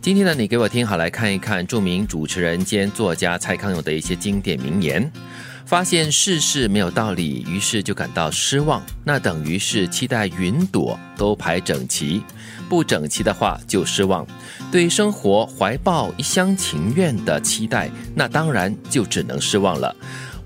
今天呢，你给我听好，来看一看著名主持人兼作家蔡康永的一些经典名言。发现世事没有道理，于是就感到失望，那等于是期待云朵都排整齐，不整齐的话就失望。对生活怀抱一厢情愿的期待，那当然就只能失望了。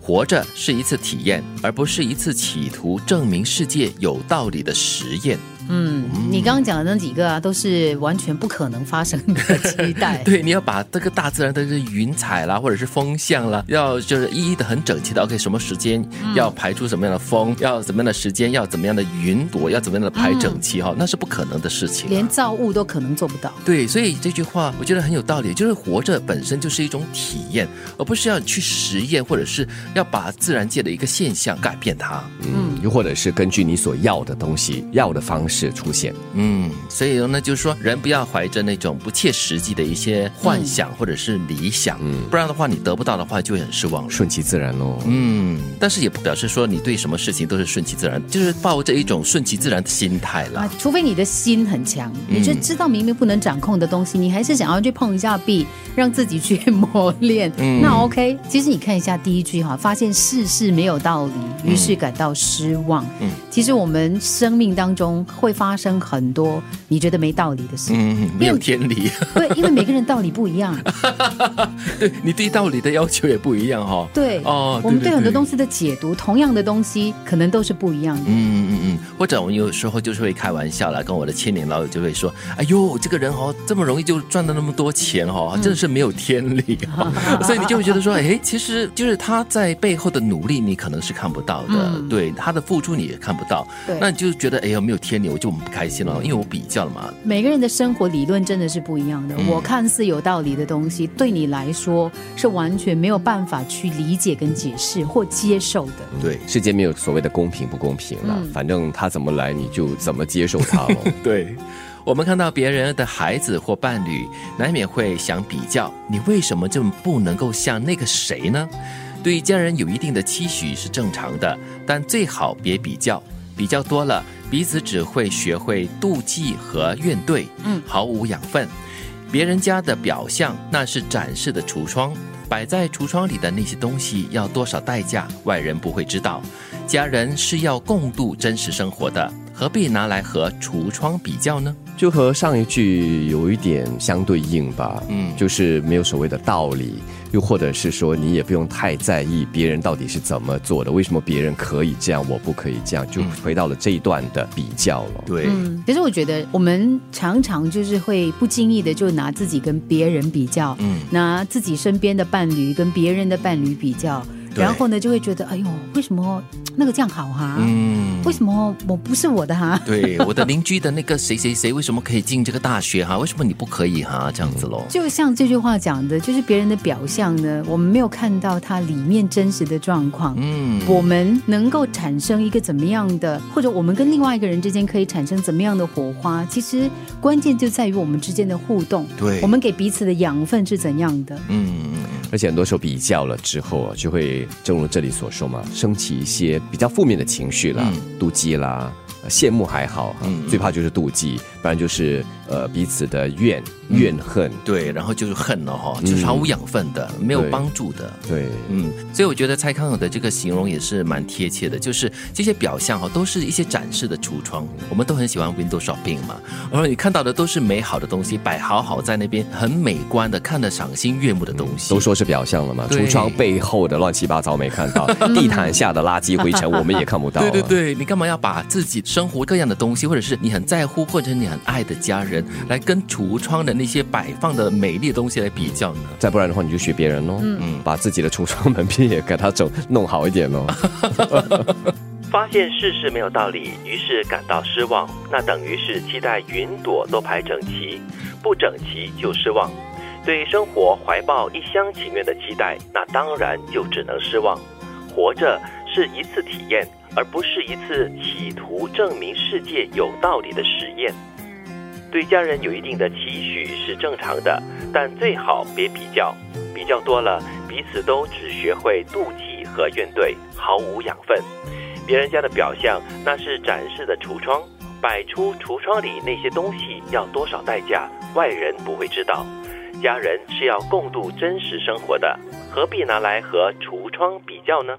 活着是一次体验，而不是一次企图证明世界有道理的实验。嗯，你刚刚讲的那几个啊，都是完全不可能发生的期待。对，你要把这个大自然的这云彩啦，或者是风向啦，要就是一一的很整齐的。OK，什么时间要排出什么样的风，要怎么样的时间，要怎么样的云朵，要怎么样的排整齐哈，那是不可能的事情。连造物都可能做不到。对，所以这句话我觉得很有道理，就是活着本身就是一种体验，而不是要去实验，或者是要把自然界的一个现象改变它。嗯，又或者是根据你所要的东西、要的方式。出现，嗯，所以呢，就是说，人不要怀着那种不切实际的一些幻想或者是理想，嗯，不然的话，你得不到的话，就会很失望，顺其自然喽，嗯，但是也不表示说你对什么事情都是顺其自然，就是抱着一种顺其自然的心态啦。除非你的心很强，你就知道明明不能掌控的东西，你还是想要去碰一下壁，让自己去 磨练，那 OK。其实你看一下第一句哈，发现事事没有道理，于是感到失望。嗯，其实我们生命当中。会发生很多你觉得没道理的事，嗯，没有天理。对，因为每个人道理不一样。对 你对道理的要求也不一样哈。对，哦，我们对很多东西的解读，同样的东西可能都是不一样的。嗯嗯嗯，或者我们有时候就是会开玩笑啦，跟我的千年老友就会说：“哎呦，这个人哦，这么容易就赚到那么多钱哦，真的是没有天理。”所以你就会觉得说：“哎，其实就是他在背后的努力，你可能是看不到的。对他的付出你也看不到。对，那你就觉得哎呀，没有天理。”我就不开心了，因为我比较了嘛。每个人的生活理论真的是不一样的。我看似有道理的东西，对你来说是完全没有办法去理解跟解释或接受的。对，世界没有所谓的公平不公平了，反正他怎么来你就怎么接受他了。对，我们看到别人的孩子或伴侣，难免会想比较，你为什么就不能够像那个谁呢？对于家人有一定的期许是正常的，但最好别比较，比较多了。彼此只会学会妒忌和怨怼，嗯，毫无养分。别人家的表象那是展示的橱窗，摆在橱窗里的那些东西要多少代价，外人不会知道。家人是要共度真实生活的，何必拿来和橱窗比较呢？就和上一句有一点相对应吧，嗯，就是没有所谓的道理。又或者是说，你也不用太在意别人到底是怎么做的，为什么别人可以这样，我不可以这样，就回到了这一段的比较了。对，其实我觉得我们常常就是会不经意的就拿自己跟别人比较，嗯，拿自己身边的伴侣跟别人的伴侣比较。然后呢，就会觉得，哎呦，为什么那个这样好哈？嗯，为什么我不是我的哈？对，我的邻居的那个谁谁谁，为什么可以进这个大学哈？为什么你不可以哈？这样子喽。就像这句话讲的，就是别人的表象呢，我们没有看到他里面真实的状况。嗯，我们能够产生一个怎么样的，或者我们跟另外一个人之间可以产生怎么样的火花？其实关键就在于我们之间的互动。对，我们给彼此的养分是怎样的？嗯。而且很多时候比较了之后啊，就会正如这里所说嘛，升起一些比较负面的情绪啦，妒忌啦，羡慕还好，最怕就是妒忌，不然就是呃彼此的怨。怨恨对，然后就是恨了哈，就是毫无养分的，没有帮助的。对，嗯，所以我觉得蔡康永的这个形容也是蛮贴切的，就是这些表象哈，都是一些展示的橱窗。我们都很喜欢 window shopping 嘛，然后你看到的都是美好的东西，摆好好在那边，很美观的，看得赏心悦目的东西。都说是表象了嘛，橱窗背后的乱七八糟没看到，地毯下的垃圾灰尘我们也看不到。对对对，你干嘛要把自己生活各样的东西，或者是你很在乎或者你很爱的家人，来跟橱窗的那些摆放的美丽的东西来比较呢？再不然的话，你就学别人喽，嗯，把自己的橱窗门片也给他整弄好一点喽。发现世事没有道理，于是感到失望，那等于是期待云朵都排整齐，不整齐就失望。对生活怀抱一厢情愿的期待，那当然就只能失望。活着是一次体验，而不是一次企图证明世界有道理的实验。对家人有一定的期许是正常的，但最好别比较，比较多了，彼此都只学会妒忌和怨怼，毫无养分。别人家的表象那是展示的橱窗，摆出橱窗里那些东西要多少代价，外人不会知道。家人是要共度真实生活的，何必拿来和橱窗比较呢？